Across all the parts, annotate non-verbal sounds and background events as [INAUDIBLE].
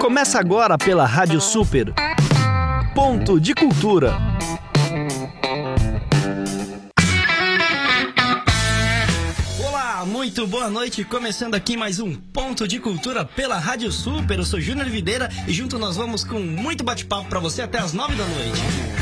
Começa agora pela Rádio Super. Ponto de Cultura. Olá, muito boa noite. Começando aqui mais um Ponto de Cultura pela Rádio Super. Eu sou Júnior Videira e junto nós vamos com muito bate-papo para você até as nove da noite.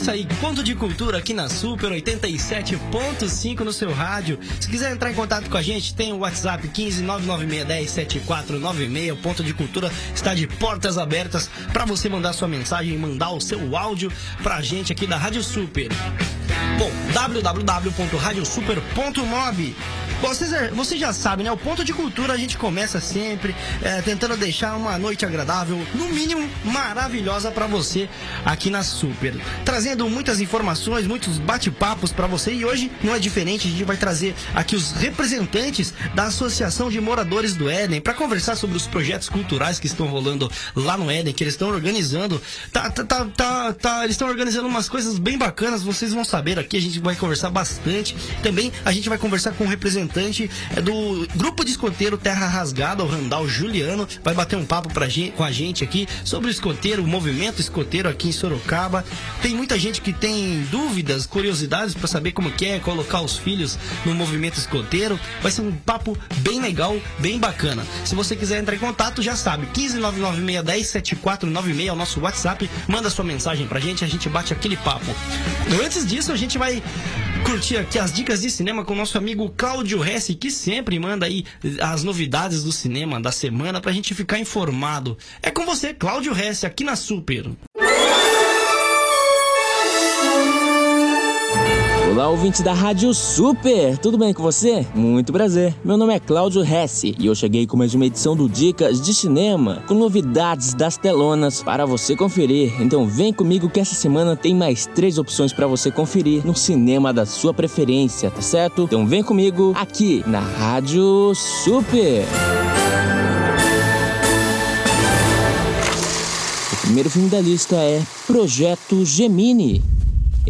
Isso aí, ponto de cultura aqui na Super 87.5 no seu rádio. Se quiser entrar em contato com a gente, tem o WhatsApp 15 996107496. O ponto de cultura está de portas abertas para você mandar sua mensagem e mandar o seu áudio pra gente aqui da Rádio Super. Bom, www.radiosuper.mob vocês, vocês já sabem, né? O ponto de cultura a gente começa sempre é, tentando deixar uma noite agradável, no mínimo maravilhosa para você aqui na Super. Trazendo muitas informações, muitos bate-papos para você e hoje não é diferente, a gente vai trazer aqui os representantes da Associação de Moradores do Éden para conversar sobre os projetos culturais que estão rolando lá no Éden, que eles estão organizando. Tá, tá, tá, tá, tá eles estão organizando umas coisas bem bacanas, vocês vão saber aqui, a gente vai conversar bastante. Também a gente vai conversar com o representante representante é do grupo de escoteiro Terra Rasgada, o Randall Juliano, vai bater um papo pra gente, com a gente aqui sobre o escoteiro, o movimento escoteiro aqui em Sorocaba. Tem muita gente que tem dúvidas, curiosidades para saber como que é colocar os filhos no movimento escoteiro. Vai ser um papo bem legal, bem bacana. Se você quiser entrar em contato, já sabe, 15996107496 é o nosso WhatsApp. Manda sua mensagem pra gente, a gente bate aquele papo. Antes disso, a gente vai curtir aqui as dicas de cinema com o nosso amigo Cláudio Hesse, que sempre manda aí as novidades do cinema da semana pra gente ficar informado. É com você, Cláudio Hesse, aqui na Super. Olá, ouvinte da Rádio Super! Tudo bem com você? Muito prazer. Meu nome é Cláudio Hesse e eu cheguei com mais uma edição do Dicas de Cinema, com novidades das telonas para você conferir. Então vem comigo que essa semana tem mais três opções para você conferir no cinema da sua preferência, tá certo? Então vem comigo aqui na Rádio Super! O primeiro filme da lista é Projeto Gemini.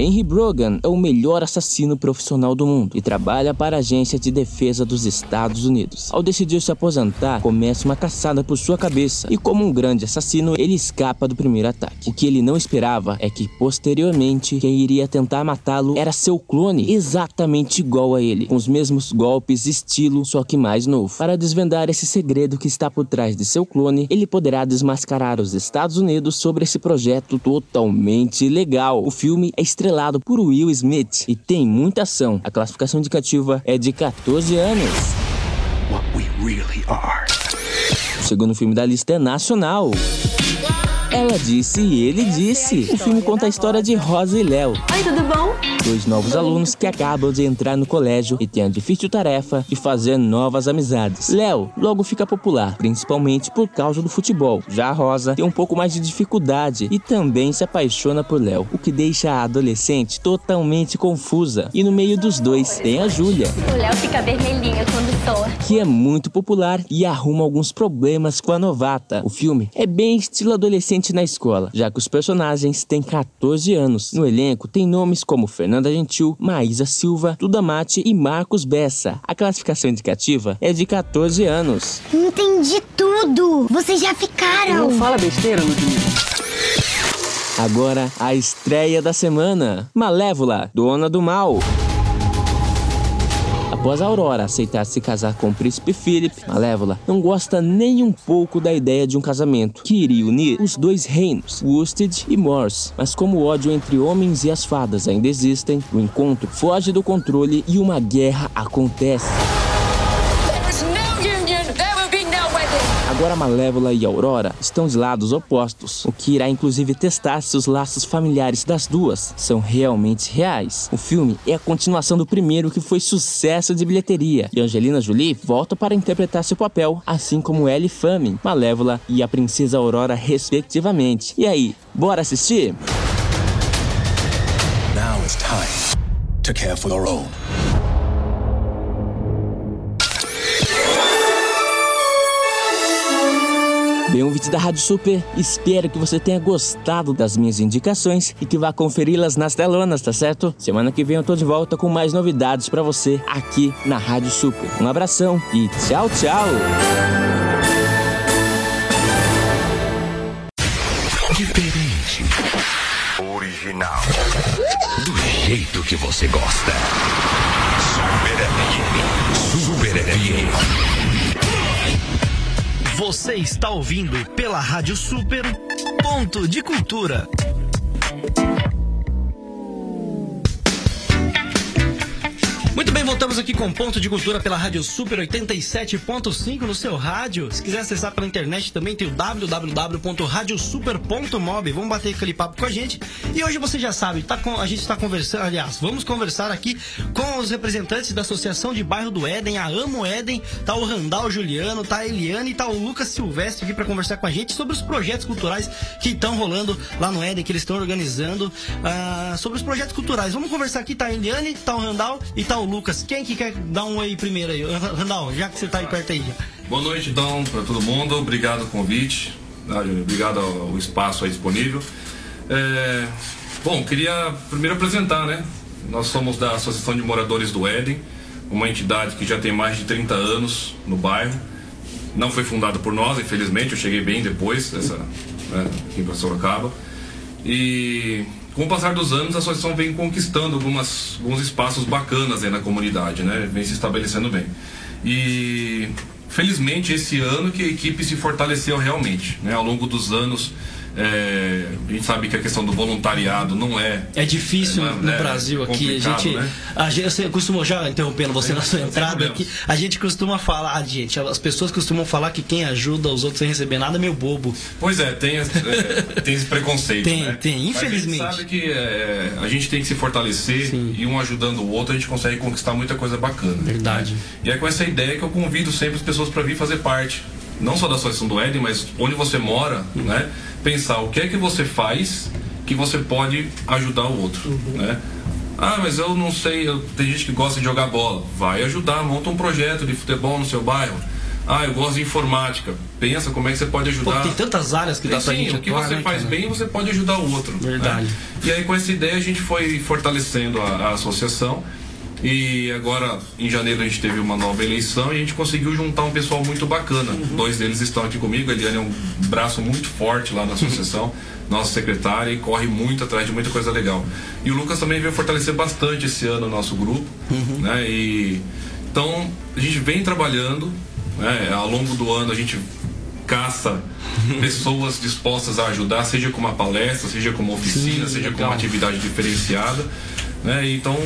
Henry Brogan é o melhor assassino profissional do mundo e trabalha para a Agência de Defesa dos Estados Unidos. Ao decidir se aposentar, começa uma caçada por sua cabeça e, como um grande assassino, ele escapa do primeiro ataque. O que ele não esperava é que, posteriormente, quem iria tentar matá-lo era seu clone, exatamente igual a ele, com os mesmos golpes estilo, só que mais novo. Para desvendar esse segredo que está por trás de seu clone, ele poderá desmascarar os Estados Unidos sobre esse projeto totalmente legal. O filme é extremamente estrelado por Will Smith e tem muita ação. A classificação indicativa é de 14 anos. Really o segundo filme da lista é nacional. Ela disse e ele disse. O filme conta a história de Rosa e Léo. Oi, tudo bom? Dois novos alunos que acabam de entrar no colégio e têm a difícil tarefa de fazer novas amizades. Léo logo fica popular, principalmente por causa do futebol. Já a Rosa tem um pouco mais de dificuldade e também se apaixona por Léo, o que deixa a adolescente totalmente confusa. E no meio dos dois tem a Júlia. O Léo fica vermelhinho quando soa. Que é muito popular e arruma alguns problemas com a novata. O filme é bem estilo adolescente na escola, já que os personagens têm 14 anos. No elenco tem nomes como Fernanda Gentil, Maísa Silva, Duda Mate e Marcos Bessa. A classificação indicativa é de 14 anos. Entendi tudo! Vocês já ficaram! Não fala besteira, Ludmilla. Agora, a estreia da semana: Malévola, Dona do Mal. Após Aurora aceitar se casar com o príncipe Philip, Malévola não gosta nem um pouco da ideia de um casamento que iria unir os dois reinos, Worsted e Morse. Mas como o ódio entre homens e as fadas ainda existem, o encontro foge do controle e uma guerra acontece. Agora Malévola e Aurora estão de lados opostos, o que irá inclusive testar se os laços familiares das duas são realmente reais. O filme é a continuação do primeiro que foi sucesso de bilheteria, e Angelina Jolie volta para interpretar seu papel, assim como Ellie Fanning, Malévola e a Princesa Aurora respectivamente. E aí, bora assistir? Now it's time to care for your own. bem ouvintes da Rádio Super, espero que você tenha gostado das minhas indicações e que vá conferi-las nas telonas, tá certo? Semana que vem eu tô de volta com mais novidades para você aqui na Rádio Super. Um abração e tchau, tchau! Diferente. Original. Do jeito que você gosta. Super FM. Super FM. Você está ouvindo pela Rádio Super Ponto de Cultura. Muito bem, voltamos aqui com Ponto de Cultura pela Rádio Super 87.5 no seu rádio. Se quiser acessar pela internet também tem o www.radiosuper.mob. Vamos bater aquele papo com a gente. E hoje você já sabe, tá com, a gente está conversando, aliás, vamos conversar aqui com os representantes da Associação de Bairro do Éden, a Amo Éden. Tá o Randall Juliano, tá a Eliane e tá o Lucas Silvestre aqui para conversar com a gente sobre os projetos culturais que estão rolando lá no Éden, que eles estão organizando. ah, sobre os projetos culturais. Vamos conversar aqui, tá a Eliane, tá o Randall e tá o Lucas. Quem que quer dar um oi primeiro aí? Randall, já que você tá aí perto aí. Boa noite, então, para todo mundo. Obrigado pelo convite. Júnior? Obrigado ao ao espaço aí disponível. É, Bom, queria primeiro apresentar, né? Nós somos da Associação de Moradores do Éden, uma entidade que já tem mais de 30 anos no bairro. Não foi fundada por nós, infelizmente, eu cheguei bem depois dessa, né, aqui para Sorocaba. E com o passar dos anos, a associação vem conquistando algumas, alguns espaços bacanas aí na comunidade, né? Vem se estabelecendo bem. E felizmente esse ano que a equipe se fortaleceu realmente, né? Ao longo dos anos, é, a gente sabe que a questão do voluntariado não é É difícil É, no né, Brasil aqui. A gente, né? a gente você costuma já interrompendo você na sua sem entrada problemas. aqui. A gente costuma falar, gente, as pessoas costumam falar que quem ajuda os outros sem receber nada é meio bobo. Pois é, tem, esse- é, [LAUGHS] tem esse preconceito. Tem, né? tem, Mas infelizmente. a gente sabe que é, a gente tem que se fortalecer Sim. e um ajudando o outro, a gente consegue conquistar muita coisa bacana. Verdade. né? E é com essa ideia que eu convido sempre as pessoas para vir fazer parte. Não só da Associação do Éden, mas onde você mora, né? Pensar o que é que você faz que você pode ajudar o outro, Uhum. né? Ah, mas eu não sei, eu- tem gente que gosta de jogar bola. Vai ajudar, monta um projeto de futebol no seu bairro. Ah, eu gosto de informática. Pensa como é que você pode Pô, ajudar. tem tantas áreas que dá pra sim, gente o que atuar, você né, faz cara? bem, você pode ajudar o outro. Verdade. né? E aí, com essa ideia, a gente foi fortalecendo a, a associação. E agora, em janeiro, a gente teve uma nova eleição e a gente conseguiu juntar um pessoal muito bacana. Uhum. Dois deles estão aqui comigo. A Eliane é um braço muito forte lá na associação, nossa secretária, e corre muito atrás de muita coisa legal. E o Lucas também veio fortalecer bastante esse ano o nosso grupo. Uhum. Né? E, então, a gente vem trabalhando. Né? Ao longo do ano, a gente caça [LAUGHS] pessoas dispostas a ajudar, seja com uma palestra, seja com uma oficina, Sim, seja com legal. uma atividade diferenciada. Né? Então,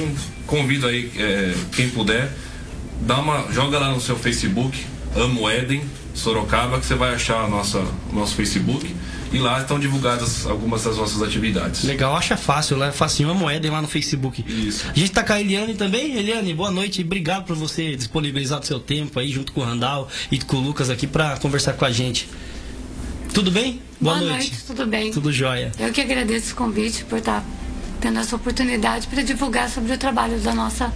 convido aí é, quem puder, dá uma, joga lá no seu Facebook, Amo Éden, Sorocaba, que você vai achar a nossa, o nosso Facebook. E lá estão divulgadas algumas das nossas atividades. Legal, acha fácil, né? Facinho, a moeda lá no Facebook. Isso. A gente tá com a Eliane também. Eliane, boa noite. Obrigado por você disponibilizar o seu tempo aí junto com o Randall e com o Lucas aqui pra conversar com a gente. Tudo bem? Boa, noite. tudo bem? Tudo jóia. Eu que agradeço o convite por estar tendo essa oportunidade para divulgar sobre o trabalho da nossa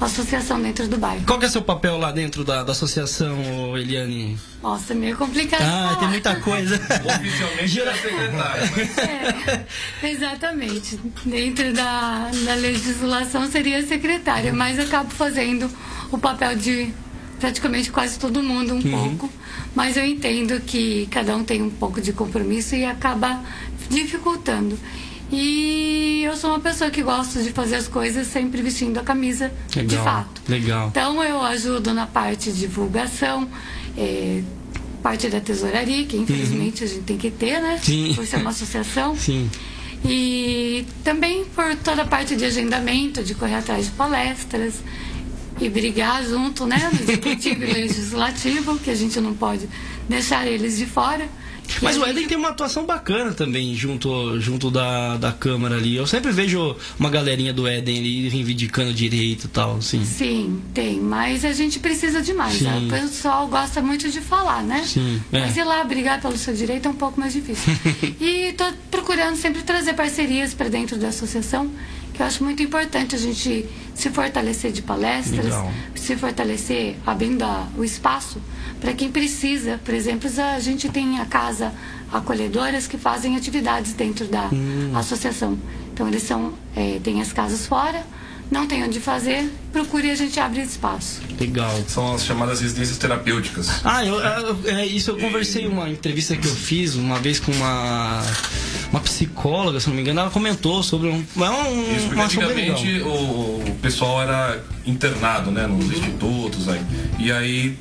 associação dentro do bairro. Qual que é seu papel lá dentro da, da associação, Eliane? Nossa, é meio complicado. Ah, falar. tem muita coisa. Oficialmente é secretária, mas É, exatamente. Dentro da, da legislação seria secretária, mas acabo fazendo o papel de praticamente quase todo mundo um pouco. Mas eu entendo que cada um tem um pouco de compromisso e acaba dificultando. E eu sou uma pessoa que gosta de fazer as coisas sempre vestindo a camisa de Legal, fato. legal. Então eu ajudo na parte de divulgação, é, parte da tesouraria, que infelizmente a gente tem que ter, né? Uhum. Sim. Por ser uma associação. [LAUGHS] Sim. E também por toda a parte de agendamento, de correr atrás de palestras e brigar junto, né? No executivo e legislativo, que a gente não pode deixar eles de fora. Mas o Éden tem uma atuação bacana também junto, junto da, da Câmara ali. Eu sempre vejo uma galerinha do Éden ali reivindicando direito e tal, assim. Sim, tem, mas a gente precisa de mais. Sim. O pessoal gosta muito de falar, né? Sim, é. Mas ir lá brigar pelo seu direito é um pouco mais difícil. [LAUGHS] e estou procurando sempre trazer parcerias para dentro da associação, eu acho muito importante a gente se fortalecer de palestras, Legal. se fortalecer abrindo a- o espaço para quem precisa. Por exemplo, a gente tem a casa acolhedoras que fazem atividades dentro da Hum. associação. Então eles são, é, tem as casas fora, não tem onde fazer, procure e a gente abre espaço. Legal. São as chamadas residências terapêuticas. Ah, eu, eu- é, isso eu conversei uma entrevista que eu fiz uma vez com uma, uma psicóloga, se não me engano, ela comentou sobre um, é um, Isso, porque antigamente o, o pessoal era internado, né, nos institutos aí. E aí,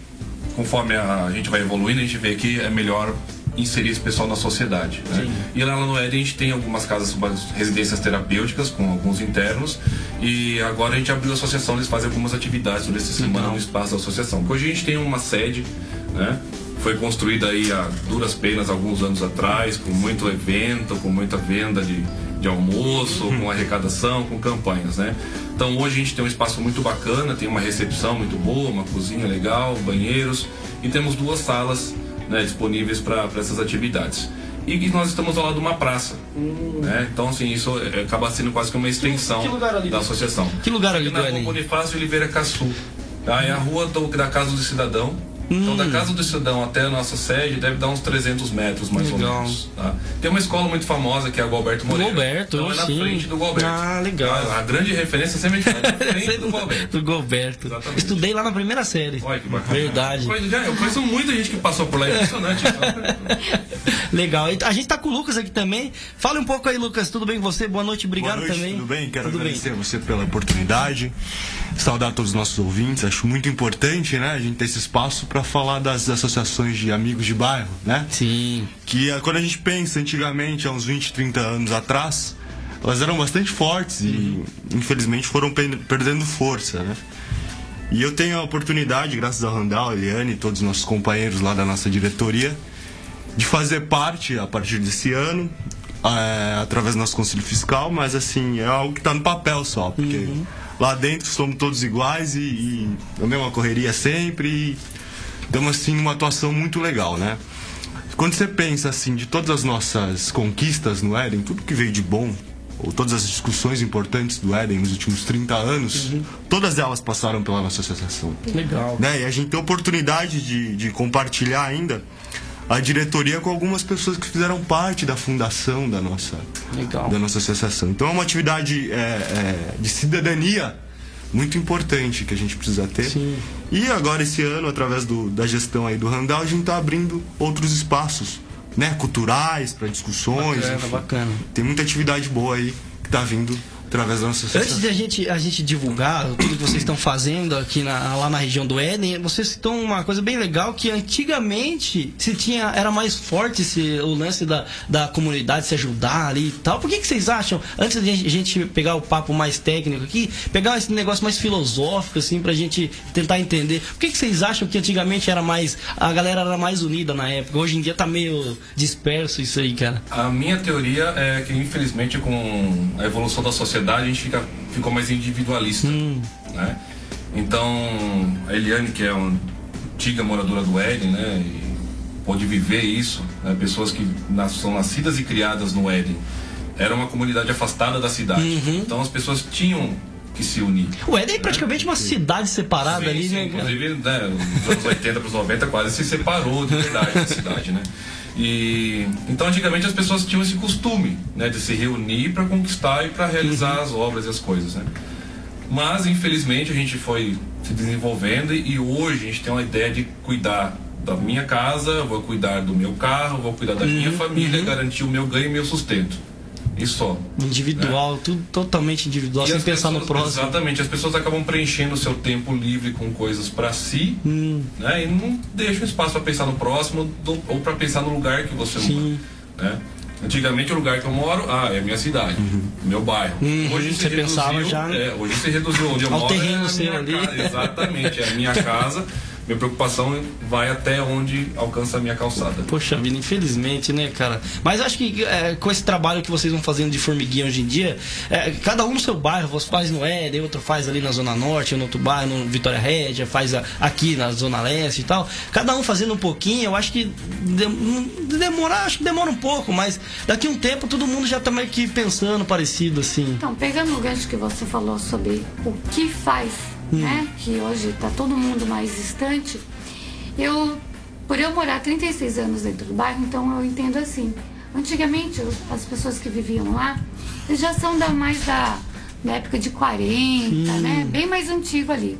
conforme a gente vai evoluindo, a gente vê que é melhor inserir esse pessoal na sociedade. Né? E lá no Éden a gente tem algumas casas, residências terapêuticas com alguns internos. E agora a gente abriu a associação, eles fazem algumas atividades durante essa semana no espaço da associação. Hoje a gente tem uma sede, né? Foi construída aí a duras penas alguns anos atrás, com muito evento, com muita venda de, de almoço, com arrecadação, com campanhas, né? Então hoje a gente tem um espaço muito bacana, tem uma recepção muito boa, uma cozinha legal, banheiros e temos duas salas né, disponíveis para essas atividades. E que nós estamos ao lado de uma praça. Né? Então, assim, isso é- acaba sendo quase que uma extensão que lugar ali? da associação. Que lugar ali na rua? Bonifácio Oliveira Caçu. Tá? É a rua do- da Casa do Cidadão. Então, Hum. da Casa do Cidadão até a nossa sede deve dar uns 300 metros, mais Legal. ou menos. tá? Tem uma escola muito famosa que é a Gualberto Moreira. Gualberto, então, é na sim. frente do Gualberto. Ah, legal. A, a grande referência sempre é na [LAUGHS] frente do Gualberto. do Gilberto. Exatamente. Estudei lá na primeira série. Olha que bacana. Verdade. Coisa- já, eu conheço muita gente que passou por lá, é impressionante. [LAUGHS] Legal. E A gente tá com o Lucas aqui também. Fala um pouco aí, Lucas. Tudo bem com você? Boa noite, obrigado Boa noite, também. tudo bem? Quero tudo agradecer a você pela oportunidade, saudar todos os nossos ouvintes. Acho muito importante, né, a gente ter esse espaço para falar das associações de amigos de bairro, né? Sim. Que eh, quando a gente pensa antigamente, há uns 20, 30 anos atrás, elas eram bastante fortes e infelizmente foram pe- perdendo força, né? E eu tenho a oportunidade, graças ao Randall, Eliane e todos os nossos companheiros lá da nossa diretoria, de fazer parte a partir desse ano, é, através do nosso conselho fiscal, mas assim, é algo que está no papel só, porque lá dentro somos todos iguais e, e a mesma correria sempre e damos assim uma atuação muito legal, né? Quando você pensa assim de todas as nossas conquistas no Éden, tudo que veio de bom, ou todas as discussões importantes do Éden nos últimos 30 anos, todas elas passaram pela nossa associação Legal. né? E a gente tem a oportunidade de, de compartilhar ainda a diretoria com algumas pessoas que fizeram parte da fundação da nossa, Legal. da nossa associação. Então é uma atividade é, é, de cidadania muito importante que a gente precisa ter. Sim. E agora esse ano, através do, da gestão aí do Randall, a gente está abrindo outros espaços, né? Culturais, para discussões. Bacana, bacana. Tem muita atividade boa aí que está vindo através da nossa associação. Antes de a gente, a gente divulgar tudo que vocês estão fazendo aqui na- lá na região do Éden, você citou uma coisa bem legal que antigamente se tinha, era mais forte esse, o lance da, da comunidade se ajudar ali e tal. Por que, que vocês acham, antes de a gente pegar o papo mais técnico aqui, pegar esse negócio mais filosófico, assim, pra gente tentar entender, por que, que vocês acham que antigamente era mais, a galera era mais unida na época? Hoje em dia tá meio disperso isso aí, cara. A minha teoria é que, infelizmente, com a evolução da sociedade, a gente fica, ficou mais individualista. Né? Então, a Eliane, que é uma antiga moradora do Éden, né, e pôde viver isso, né, pessoas que nas- são nascidas e criadas no Éden, era uma comunidade afastada da cidade. Então, as pessoas tinham que se unir. O Éden é praticamente uma cidade separada Sim, ali, sim, né? Inclusive, né, nos anos 80 para os 90 quase se separou de verdade da cidade, né? E então antigamente as pessoas tinham esse costume, né, de se reunir para conquistar e para realizar as obras e as coisas, né? Mas infelizmente a gente foi se desenvolvendo e, hoje a gente tem uma ideia de cuidar da minha casa, vou cuidar do meu carro, vou cuidar da minha família, garantir o meu ganho e meu sustento. E só. Individual, tudo totalmente individual, E sem pensar no pessoas- próximo. Exatamente, as pessoas acabam preenchendo o seu tempo livre com coisas para si, Hum. né? E não deixam espaço para pensar no próximo do- ou para pensar no lugar que você Sim. mora, né? Antigamente o lugar que eu moro, ah, é a minha cidade, meu bairro. Uhum, hoje você se pensava reduziu, já- é, hoje se reduziu onde eu Ao moro. terreno é seu ali. casa, exatamente, é a minha [LAUGHS] casa. Minha preocupação vai até onde alcança a minha calçada. Poxa vida, infelizmente, né, cara? Mas acho que é, com esse trabalho que vocês vão fazendo de formiguinha hoje em dia, é, cada um no seu bairro, você faz no Éden, outro faz ali na Zona Norte, no outro bairro, no Vitória Régia, faz a- aqui na Zona Leste e tal. Cada um fazendo um pouquinho, eu acho que de- não- demora, acho que demora um pouco, mas daqui a um tempo todo mundo já tá meio que pensando parecido assim. Então, pegando o gancho que você falou sobre o que faz, né? Que hoje está todo mundo mais distante. Eu, por eu morar 36 anos dentro do bairro, então eu entendo assim. Antigamente, as pessoas que viviam lá, eles já são da mais da da época de 40, né? Bem mais antigo ali.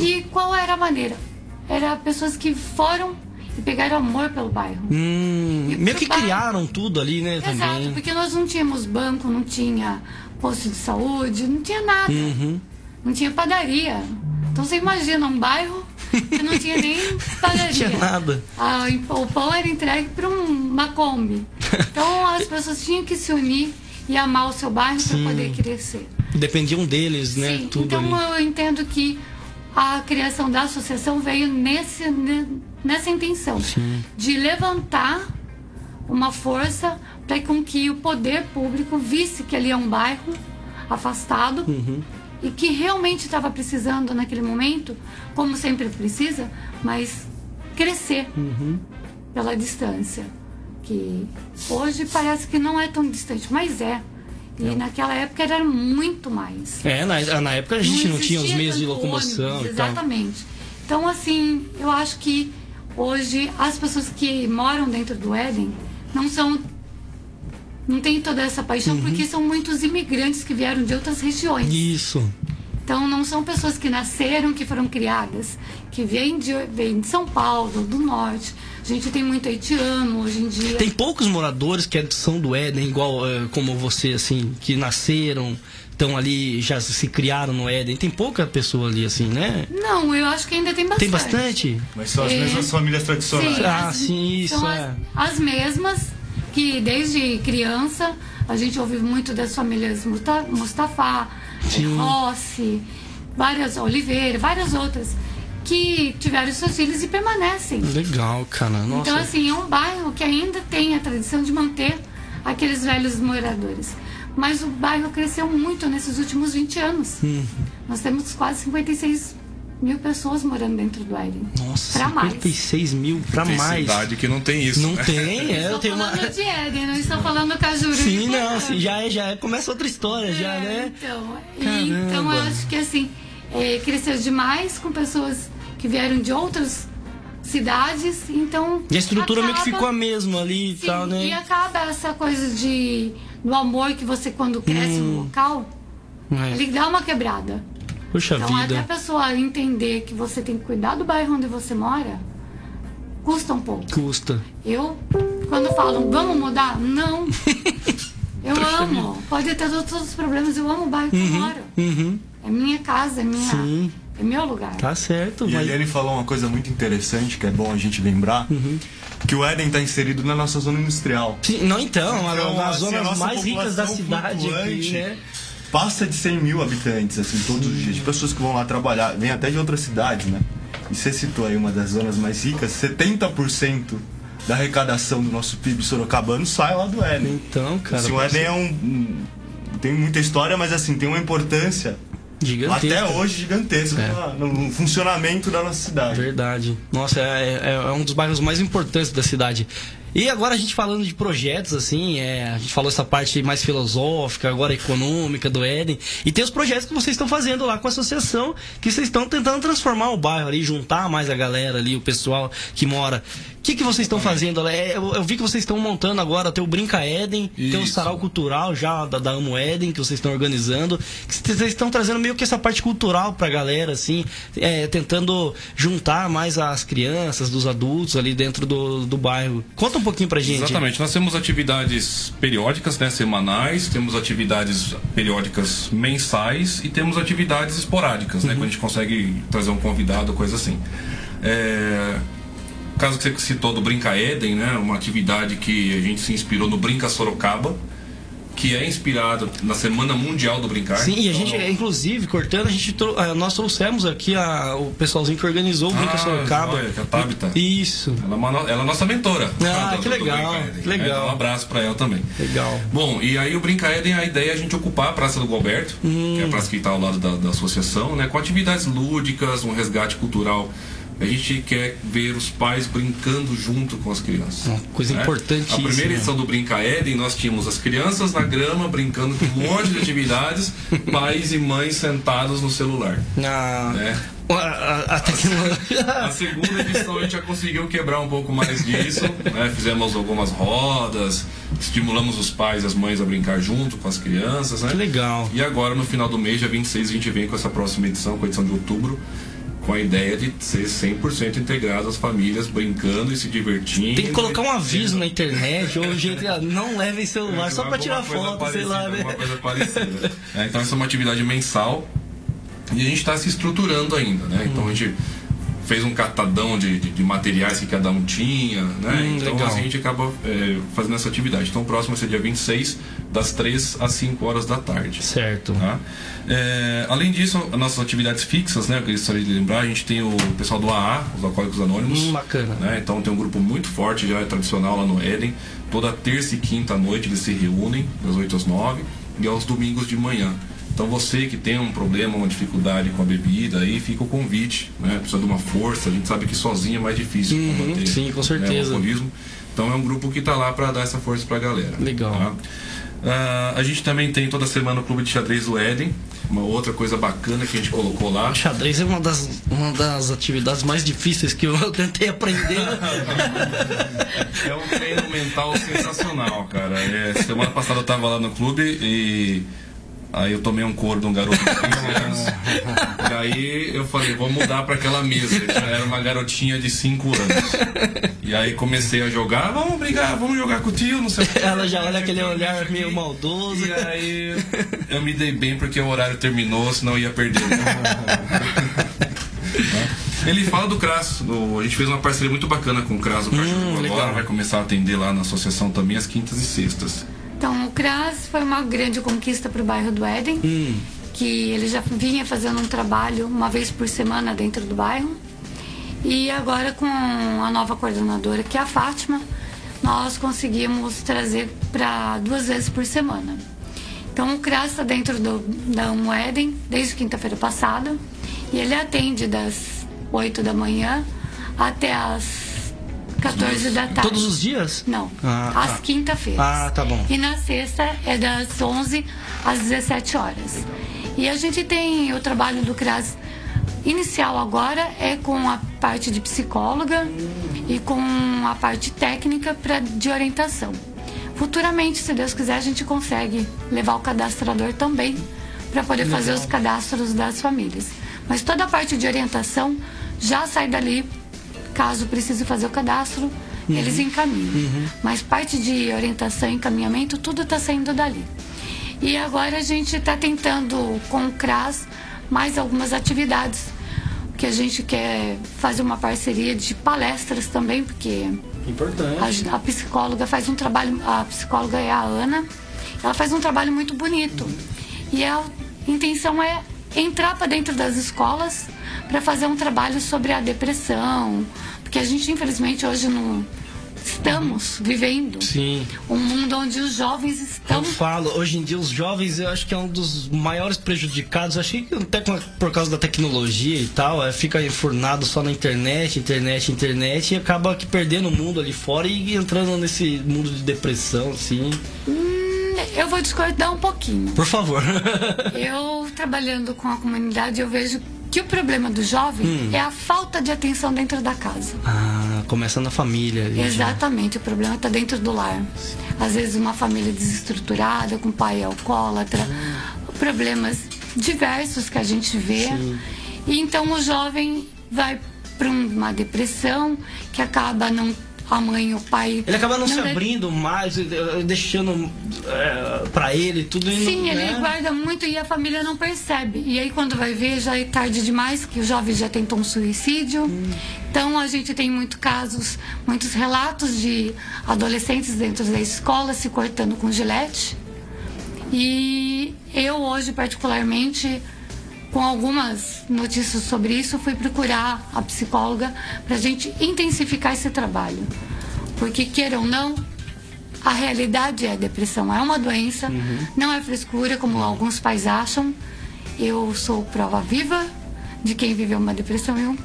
E qual era a maneira? Era pessoas que foram e pegaram amor pelo bairro. Hum, meio que bairro- criaram tudo ali, né? Exato, Também. porque nós não tínhamos banco, não tinha posto de saúde, não tinha nada. Uhum. Não tinha padaria. Então você imagina um bairro que não tinha nem padaria. [LAUGHS] Não tinha nada. Ah, o pão era entregue para uma Kombi. Então as pessoas tinham que se unir e amar o seu bairro para Sim. poder crescer. Dependiam deles, né? Sim, Tudo então ali. eu entendo que a criação da associação veio nesse, ne- nessa intenção de levantar uma força para com que o poder público visse que ali é um bairro afastado Uhum. E que realmente estava precisando naquele momento, como sempre precisa, mas crescer Uhum. pela distância. Que hoje parece que não é tão distante, mas é. E naquela época era muito mais. É, na, na época a gente não, tinha os meios de locomoção ônibus. Exatamente. Então, assim, eu acho que hoje as pessoas que moram dentro do Éden não são. Não tem toda essa paixão, Uhum. porque são muitos imigrantes que vieram de outras regiões. Isso. Então, não são pessoas que nasceram, que foram criadas, que vêm de, vêm de São Paulo, do norte. A gente tem muito haitiano hoje em dia. Tem poucos moradores que são do Éden, igual eh, como você, assim, que nasceram, estão ali, já se criaram no Éden. Tem pouca pessoa ali, assim, né? Não, eu acho que ainda tem bastante. Tem bastante? Mas são as É. mesmas famílias tradicionais. Sim, Ah, as- sim, isso, são é. as, as mesmas que desde criança a gente ouve muito das famílias Musta- Mustafa, Sim. Rossi, várias Oliveira, várias outras que tiveram seus filhos e permanecem. Legal, cara. Nossa. Então assim, é um bairro que ainda tem a tradição de manter aqueles velhos moradores. Mas o bairro cresceu muito nesses últimos 20 anos. Hum. Nós temos quase 56 mil pessoas morando dentro do Éden. Nossa, pra mais. 56 mil pra Tem mais. cidade que não tem isso. Não né? tem, é, eu tenho uma. falando de Éden, não estou falando Cajuru. Sim, não, sim, já é, já é. Começa outra história, já, É, né? Então, e- Caramba. então eu acho que assim, é, cresceu demais com pessoas que vieram de outras cidades, então. E a estrutura meio que acaba- ficou a mesma ali e tal, né? E acaba essa coisa de do amor que você quando cresce Hum. no local, É. ele dá uma quebrada. Puxa Então até a vida. pessoa entender que você tem que cuidar do bairro onde você mora, custa um pouco. Custa. Eu, quando falam, vamos mudar? Não. [LAUGHS] Eu amo. Pode ter todos os problemas, eu amo o bairro que eu moro. Uhum. É minha casa, é, minha, Sim. é meu lugar. Tá certo, E a mas. Eliane falou uma coisa muito interessante, que é bom a gente lembrar, Uhum. que o Éden está inserido na nossa zona industrial. Sim, não, então, uma Então, das assim, zonas mais ricas da cidade aqui, né? Passa de 100 mil habitantes, assim, todos os dias. De pessoas que vão lá trabalhar, vêm até de outras cidades, né? E você citou aí uma das zonas mais ricas, 70% da arrecadação do nosso PIB sorocabano sai lá do Éden. Então, cara. Assim, o Éden é um, um- Tem muita história, mas assim, tem uma importância Gigantesco. até hoje gigantesca É. no funcionamento da nossa cidade. Verdade. Nossa, é, é- é um dos bairros mais importantes da cidade. E agora a gente falando de projetos, assim, é, a gente falou essa parte mais filosófica, agora econômica do Éden. E tem os projetos que vocês estão fazendo lá com a associação, que vocês estão tentando transformar o bairro ali, juntar mais a galera ali, o pessoal que mora. O que, que vocês estão fazendo? É, Eu, eu vi que vocês estão montando agora, tem o Brinca Éden, tem o Isso. Sarau Cultural já da, da Amo Éden, que vocês estão organizando. Que vocês estão trazendo meio que essa parte cultural pra galera, assim, é, tentando juntar mais as crianças, dos adultos ali dentro do, do bairro. Conta um pouquinho pra gente. Exatamente. Nós temos atividades periódicas, né, semanais, temos atividades periódicas mensais e temos atividades esporádicas, né, quando a gente consegue trazer um convidado, coisa assim. É, o caso que você citou do Brinca Éden, né, uma atividade que a gente se inspirou no Brinca Sorocaba, que é inspirado na Semana Mundial do Brincar. Sim, e a Então, gente, inclusive, cortando, a gente trou- ah, nós trouxemos aqui a- o pessoalzinho que organizou o Brinca Ah, Sorocaba. olha, que é a Tabita. Isso. Ela é, uma ela é nossa mentora. Ah, que do- legal, que né? legal. Um abraço pra ela também. Legal. Bom, e aí o Brinca Éden, a ideia é a gente ocupar a Praça do Gualberto, que é a praça que está ao lado da, da associação, né, com atividades lúdicas, um resgate cultural a gente quer ver os pais brincando junto com as crianças. Uma coisa né? importantíssima. A primeira edição do Brinca Éden, nós tínhamos as crianças na grama brincando com um monte de atividades, [LAUGHS] pais e mães sentados no celular. Ah, Né? a, a- a tecnologia. A segunda edição a gente já conseguiu quebrar um pouco mais disso, né? Fizemos algumas rodas, estimulamos os pais e as mães a brincar junto com as crianças, né? Que legal. E agora no final do mês, dia 26, a gente vem com essa próxima edição, com a edição de outubro, com a ideia de ser 100% integrado as famílias brincando e se divertindo. Tem que colocar um aviso na internet, ou gente, ah, não levem celular só pra tirar foto, sei lá, parecida, né? coisa parecida. É, então essa é uma atividade mensal e a gente está se estruturando ainda, né? Então a gente fez um catadão de, de, de materiais que cada um tinha, né? Hum, então legal. assim, a gente acaba é, fazendo essa atividade. Então o próximo vai ser dia 26, das 3 às 5 horas da tarde. Certo. Tá? É, além disso, as nossas atividades fixas, né? Eu gostaria de lembrar, a gente tem o pessoal do AA, os Alcoólicos Anônimos. Hum, bacana. né? Então tem um grupo muito forte, já é tradicional lá no Éden. Toda terça e quinta à noite eles se reúnem, das 8 às 9, e aos domingos de manhã. Então você que tem um problema, uma dificuldade com a bebida, aí fica o convite, né? Precisa de uma força, a gente sabe que sozinho é mais difícil Uhum, combater sim, com né, certeza. o alcoolismo. Então é um grupo que está lá para dar essa força para a galera. Legal. tá? Ah, a gente também tem toda semana o Clube de Xadrez do Éden, uma outra coisa bacana que a gente colocou lá. O xadrez é uma das, uma das atividades mais difíceis que eu [LAUGHS] tentei aprender. [LAUGHS] É um treino mental sensacional, cara. É, semana passada eu tava lá no clube e aí eu tomei um couro de um garoto de 15 anos. E aí eu falei, vou mudar pra aquela mesa. Era uma garotinha de 5 anos. E aí comecei a jogar, vamos brigar, vamos jogar com o tio, não sei o que. Ela já olha aquele olhar meio maldoso. E aí eu me dei bem porque o horário terminou, senão eu ia perder. [LAUGHS] Ele fala do CRAS. do- a gente fez uma parceria muito bacana com o CRAS do Parque Hum, legal. agora. Vai começar a atender lá na associação também às quintas e sextas. Então, o CRAS foi uma grande conquista para o bairro do Éden, Hum. que ele já vinha fazendo um trabalho uma vez por semana dentro do bairro. E agora, com a nova coordenadora, que é a Fátima, nós conseguimos trazer para duas vezes por semana. Então, o CRAS está dentro do, da Um Éden desde quinta-feira passada e ele atende das 8 da manhã até as 14 da tarde. Todos os dias? Não, Ah, às tá. quinta-feiras. Ah, tá bom. E na sexta é das 11 às 17 horas. E a gente tem o trabalho do CRAS inicial agora é com a parte de psicóloga e com a parte técnica pra, de orientação. Futuramente, se Deus quiser, a gente consegue levar o cadastrador também para poder fazer os cadastros das famílias. Mas toda a parte de orientação já sai dali, caso precise fazer o cadastro, eles encaminham. Mas parte de orientação e encaminhamento, tudo está saindo dali. E agora a gente está tentando com o CRAS mais algumas atividades que a gente quer fazer uma parceria de palestras também, porque Importante. a, a psicóloga faz um trabalho, a psicóloga é a Ana, ela faz um trabalho muito bonito. E a intenção é entrar para dentro das escolas para fazer um trabalho sobre a depressão, porque a gente infelizmente hoje não estamos vivendo Sim. um mundo onde os jovens estão Eu falo, hoje em dia os jovens eu acho que é um dos maiores prejudicados. Eu achei que até por causa da tecnologia e tal, é, fica enfurnado só na internet, internet, internet e acaba que perdendo o mundo ali fora e entrando nesse mundo de depressão, assim. Hum, Eu vou discordar um pouquinho. Por favor. [LAUGHS] Eu, trabalhando com a comunidade, eu vejo que o problema do jovem Hum. é a falta de atenção dentro da casa. ah, começa na família. ali já. Exatamente, o problema está dentro do lar. Às vezes uma família desestruturada, com pai alcoólatra, problemas diversos que a gente vê. E então o jovem vai para uma depressão que acaba não a mãe o pai Ele acaba não, se deve- abrindo mais, eh, deixando é, pra ele tudo. e não- Sim, ele né? guarda muito e a família não percebe. E aí quando vai ver já é tarde demais, que o jovem já tentou um suicídio. Então a gente tem muitos casos, muitos relatos de adolescentes dentro da escola se cortando com gilete. E eu hoje particularmente com algumas notícias sobre isso, fui procurar a psicóloga para a gente intensificar esse trabalho. Porque, queira ou não, a realidade é a depressão. É uma doença, não é frescura, como alguns pais acham. Eu sou prova viva de quem viveu uma depressão. Eu,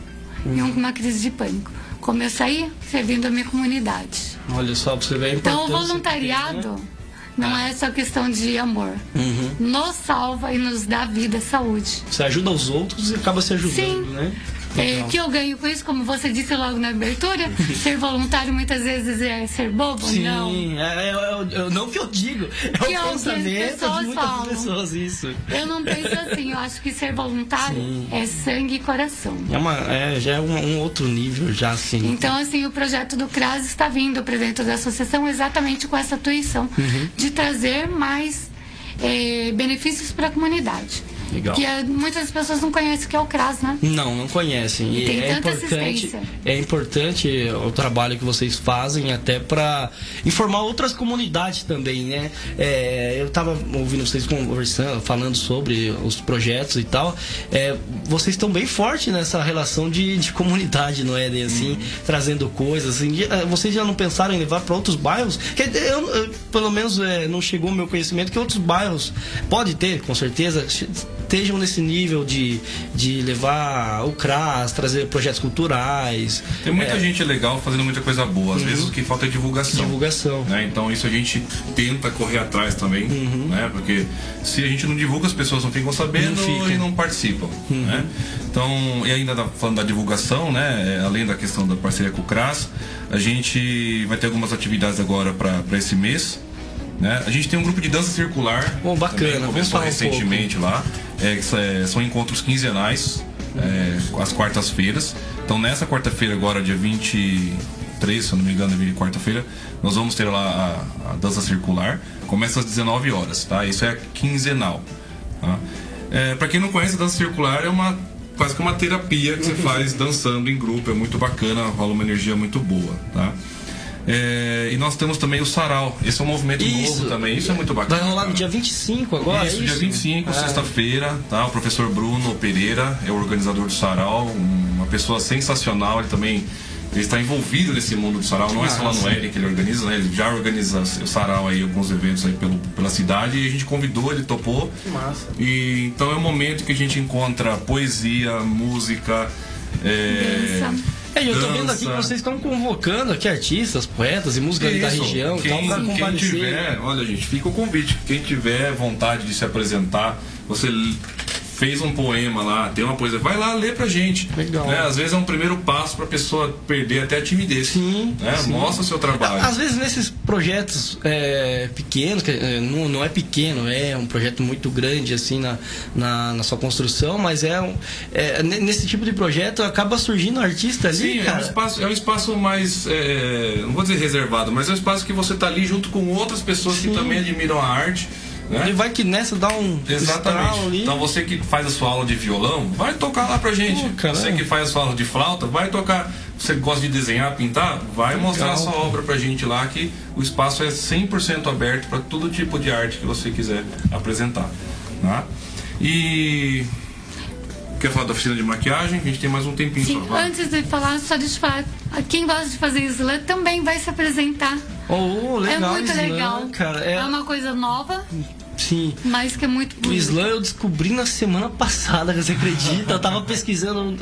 e uma crise de pânico. Como eu saí? Servindo a minha comunidade. Olha só, pra você ver a Então, o voluntariado tem, né? Não é só questão de amor. Uhum. Nos salva e nos dá vida, saúde. Você ajuda os outros e acaba se ajudando, Sim. né? É, Legal. que eu ganho com isso, como você disse logo na abertura, [LAUGHS] ser voluntário muitas vezes é ser bobo, não. Sim, é, é, é, não que eu digo, é Que o pensamento pessoas de muitas falam. pessoas isso. Eu não penso assim, eu acho que ser voluntário é sangue e coração. É uma, é, já é um, um outro nível, já assim. Então, assim, o projeto do CRAS está vindo para dentro da associação exatamente com essa atuação Uhum. de trazer mais eh, benefícios para a comunidade. Legal. Que muitas pessoas não conhecem o que é o CRAS, né? Não, não conhecem. E tem é importante, é importante o trabalho que vocês fazem até para informar outras comunidades também, né? É, eu estava ouvindo vocês conversando, falando sobre os projetos e tal. É, vocês estão bem fortes nessa relação de, de comunidade, não é? Assim, trazendo coisas. Assim, de- eh, vocês já não pensaram em levar para outros bairros? Que eu, eu, pelo menos é, não chegou ao meu conhecimento que outros bairros pode ter, com certeza, estejam nesse nível de, de levar o CRAS, trazer projetos culturais. Tem muita É, gente legal fazendo muita coisa boa. Às Uhum. vezes o que falta é divulgação. Divulgação. né? Então isso a gente tenta correr atrás também, Uhum. né? Porque se a gente não divulga, as pessoas não ficam sabendo Não ficam. e não participam, Uhum. né? Então, e ainda da- falando da divulgação, né? é, Além da questão da parceria com o CRAS, a gente vai ter algumas atividades agora para esse mês. Né? A gente tem um grupo de dança circular. Bom, bacana. também, Começou falar um recentemente lá. É, são- é, são encontros quinzenais, é, às quartas-feiras. Então, nessa quarta-feira, agora, dia 23, se eu não me engano, é quarta-feira, nós vamos ter lá a, a dança circular. Começa às 19 horas, tá? Isso é quinzenal. Tá? É, para quem não conhece, a dança circular é uma quase que uma terapia que você [LAUGHS] faz dançando em grupo. É muito bacana, rola uma energia muito boa, tá? É, e nós temos também o sarau. Esse é um movimento Isso. novo também. Isso é muito bacana. Vai rolar no dia 25 agora? Isso, é dia 25, Ah. sexta-feira, tá? O professor Bruno Pereira é o organizador do sarau, um- uma pessoa sensacional, ele também ele está envolvido nesse mundo do sarau, não é só lá no. L que ele organiza, né? Ele já organiza o sarau aí, alguns eventos aí pelo, pela cidade e a gente convidou, ele topou. Que massa. E então é um momento que a gente encontra poesia, música, é, Dança. É, eu tô vendo aqui que vocês estão convocando aqui artistas, poetas e música da região e tal quem, pra quem tiver, olha gente, fica o convite. Quem tiver vontade de se apresentar, você fez um poema lá, tem uma poesia, vai lá ler pra gente. Legal. Né? Às vezes é um primeiro passo pra pessoa perder até a timidez. Sim, né? sim. Mostra o seu trabalho. Às vezes nesses projetos é, pequenos, que, não, não é pequeno, é um projeto muito grande assim na, na, na sua construção, mas é, um, é ne- nesse tipo de projeto acaba surgindo artista ali, Sim, é um, cara. espaço, é um espaço mais, é, não vou dizer reservado, mas é um espaço que você tá ali junto com outras pessoas que também admiram a arte. Né? Ele vai que nessa dá um Exatamente. ali. Então você que faz a sua aula de violão, vai tocar lá pra gente. Pô, você que faz a sua aula de flauta, vai tocar. Você gosta de desenhar, pintar, vai Legal. mostrar a sua obra pra gente lá que o espaço é 100% aberto para todo tipo de arte que você quiser apresentar. Tá? E quer falar da oficina de maquiagem? A gente tem mais um tempinho Sim, só. antes de falar, só deixa eu falar. Quem gosta de fazer slam também vai se apresentar. Oh, legal, é muito slam, legal. cara. É... É, uma coisa nova, sim. mas que é muito O bonita. slam eu descobri na semana passada, [LAUGHS] você acredita? Eu tava pesquisando,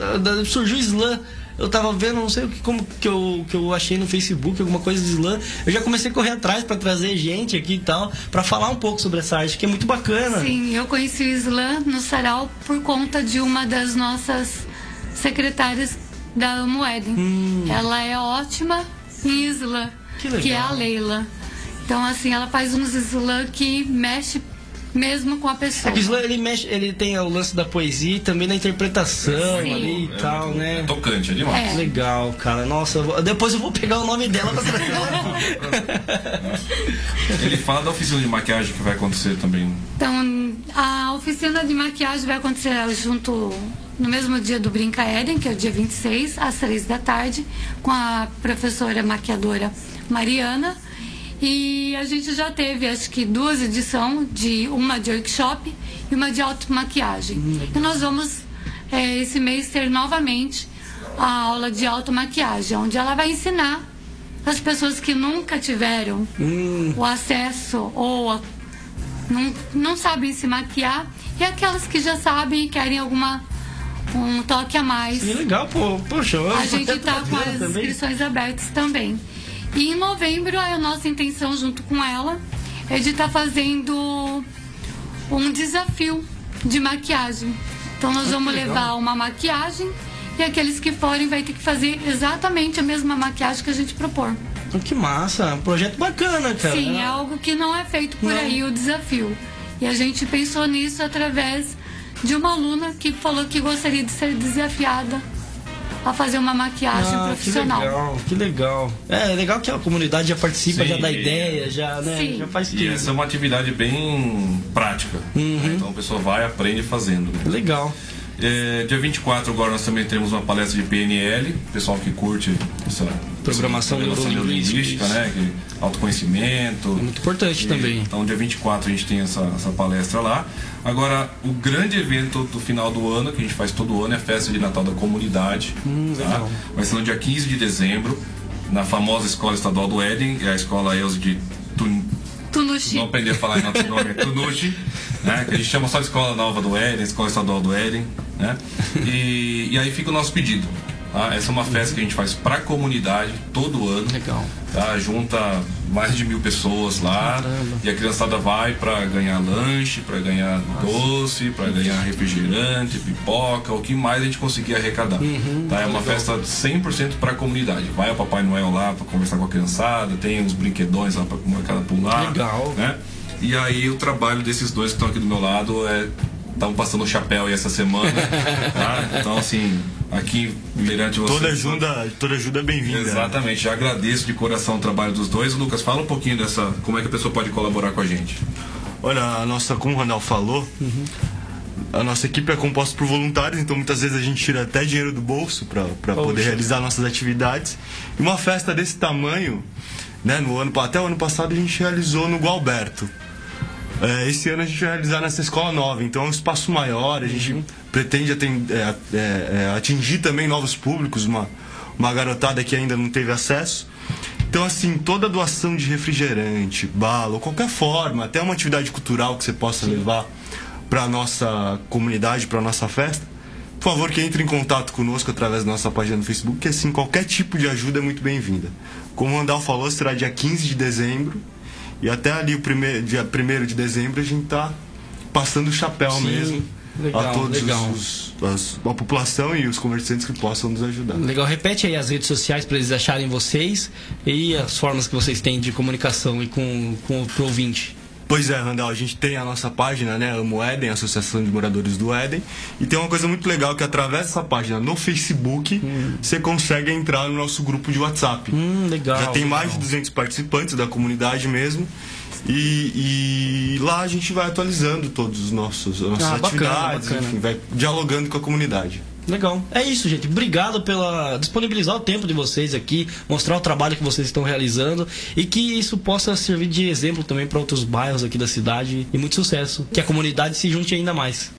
surgiu o slam. Eu tava vendo, não sei o que, como que eu, que eu achei no Facebook, alguma coisa de slam. Eu já comecei a correr atrás pra trazer gente aqui e tal, pra falar um pouco sobre essa arte, que é muito bacana. Sim, eu conheci o Slam no Sarau por conta de uma das nossas secretárias da Moeden. Ela é ótima em Slam, Hum. Que legal. é a Leila. Então, assim, ela faz uns Slam que mexe mesmo com a pessoa. É que o slam, ele, mexe, ele tem o lance da poesia e também da interpretação Sim. ali e É tal, muito- né? É tocante, é demais. É. Legal, cara. Nossa, eu vou- depois eu vou pegar o nome dela pra trazer. [LAUGHS] Ele fala da oficina de maquiagem que vai acontecer também. Então, a oficina de maquiagem vai acontecer junto no mesmo dia do Brinca Eden, que é o dia 26, às 3 da tarde, com a professora maquiadora Mariana. E a gente já teve, acho que, duas edições, de uma de workshop e uma de automaquiagem. E nós vamos, eh, esse mês, ter novamente a aula de automaquiagem, onde ela vai ensinar as pessoas que nunca tiveram o acesso ou a não, não sabem se maquiar e aquelas que já sabem e querem alguma um toque a mais. Que legal, pô. Poxa, A gente está com as bacana também. inscrições abertas também. E em novembro, a nossa intenção, junto com ela, é de estar fazendo um desafio de maquiagem. Então, nós vamos levar uma maquiagem e aqueles que forem vai ter que fazer exatamente a mesma maquiagem que a gente propor. Que massa, um projeto bacana, cara. Sim, é algo que não é feito por Não. aí, o desafio. E a gente pensou nisso através de uma aluna que falou que gostaria de ser desafiada a fazer uma maquiagem Ah, que profissional. legal, que legal. É, é legal que a comunidade já participa, Sim. já dá ideia, já, né? Sim. Já faz tudo. E essa é uma atividade bem prática. né? Então a pessoa vai e aprende fazendo. né? Legal. É, dia 24 agora nós também temos uma palestra de PNL, pessoal que curte essa Programação neurolinguística, né? Que, autoconhecimento. Muito importante E, também. Então dia 24 a gente tem essa, essa palestra lá. Agora, o grande evento do final do ano, que a gente faz todo ano, é a festa de Natal da comunidade. tá? legal. Vai ser no dia 15 de dezembro, na famosa Escola Estadual do Éden, é a escola Elze de Tun... Tunuxi. Não aprender a falar em nosso nome, é Tunuchi, [LAUGHS] né? Que a gente chama só de Escola Nova do Éden, Escola Estadual do Éden, né? E, e aí fica o nosso pedido. Tá? Essa é uma festa que a gente faz para a comunidade todo ano. Legal. Tá? Junta mais de mil pessoas lá Caramba. e a criançada vai para ganhar lanche, para ganhar doce, para ganhar refrigerante, pipoca, o que mais a gente conseguir arrecadar. Uhum. tá? É uma festa 100% para a comunidade. Vai o Papai Noel lá para conversar com a criançada, tem uns brinquedões lá para a molecada pular. Legal. Né? E aí o trabalho desses dois que estão aqui do meu lado é estão passando o chapéu aí essa semana, tá? [LAUGHS] Então assim, aqui em Mirante você Toda ajuda, toda ajuda é bem-vinda. Exatamente, já agradeço de coração o trabalho dos dois. Lucas, fala um pouquinho dessa, como é que a pessoa pode colaborar com a gente. Olha, a nossa, como o Randall falou, a nossa equipe é composta por voluntários, então muitas vezes a gente tira até dinheiro do bolso para poder realizar nossas atividades. E uma festa desse tamanho, né, no ano, até o ano passado a gente realizou no Gualberto. É, esse ano a gente vai realizar nessa escola nova, então é um espaço maior, a gente pretende aten- é, é, é, atingir também novos públicos, uma, uma garotada que ainda não teve acesso. Então, assim, toda doação de refrigerante, bala, ou qualquer forma, até uma atividade cultural que você possa levar para nossa comunidade, para nossa festa, por favor, que entre em contato conosco através da nossa página no Facebook, que assim, qualquer tipo de ajuda é muito bem-vinda. Como o Andal falou, será dia 15 de dezembro, e até ali o primeiro, dia 1 de dezembro a gente tá passando o chapéu Sim, mesmo legal, a todos legal. os, as- a população e os comerciantes que possam nos ajudar. Legal, repete aí as redes sociais para eles acharem vocês e as formas que vocês têm de comunicação e com, com o ouvinte. Pois é, Randall, a gente tem a nossa página, né, Amo Éden, Associação de Moradores do Éden, e tem uma coisa muito legal que através dessa página no Facebook, você consegue entrar no nosso grupo de WhatsApp. Hum, legal. Já tem legal. mais de 200 participantes da comunidade mesmo. E, e lá a gente vai atualizando todos os nossos as nossas Ah, bacana, atividades, bacana. enfim, vai dialogando com a comunidade. Legal. É isso, gente. Obrigado pela disponibilizar o tempo de vocês aqui, mostrar o trabalho que vocês estão realizando e que isso possa servir de exemplo também para outros bairros aqui da cidade e muito sucesso. Que a comunidade se junte ainda mais.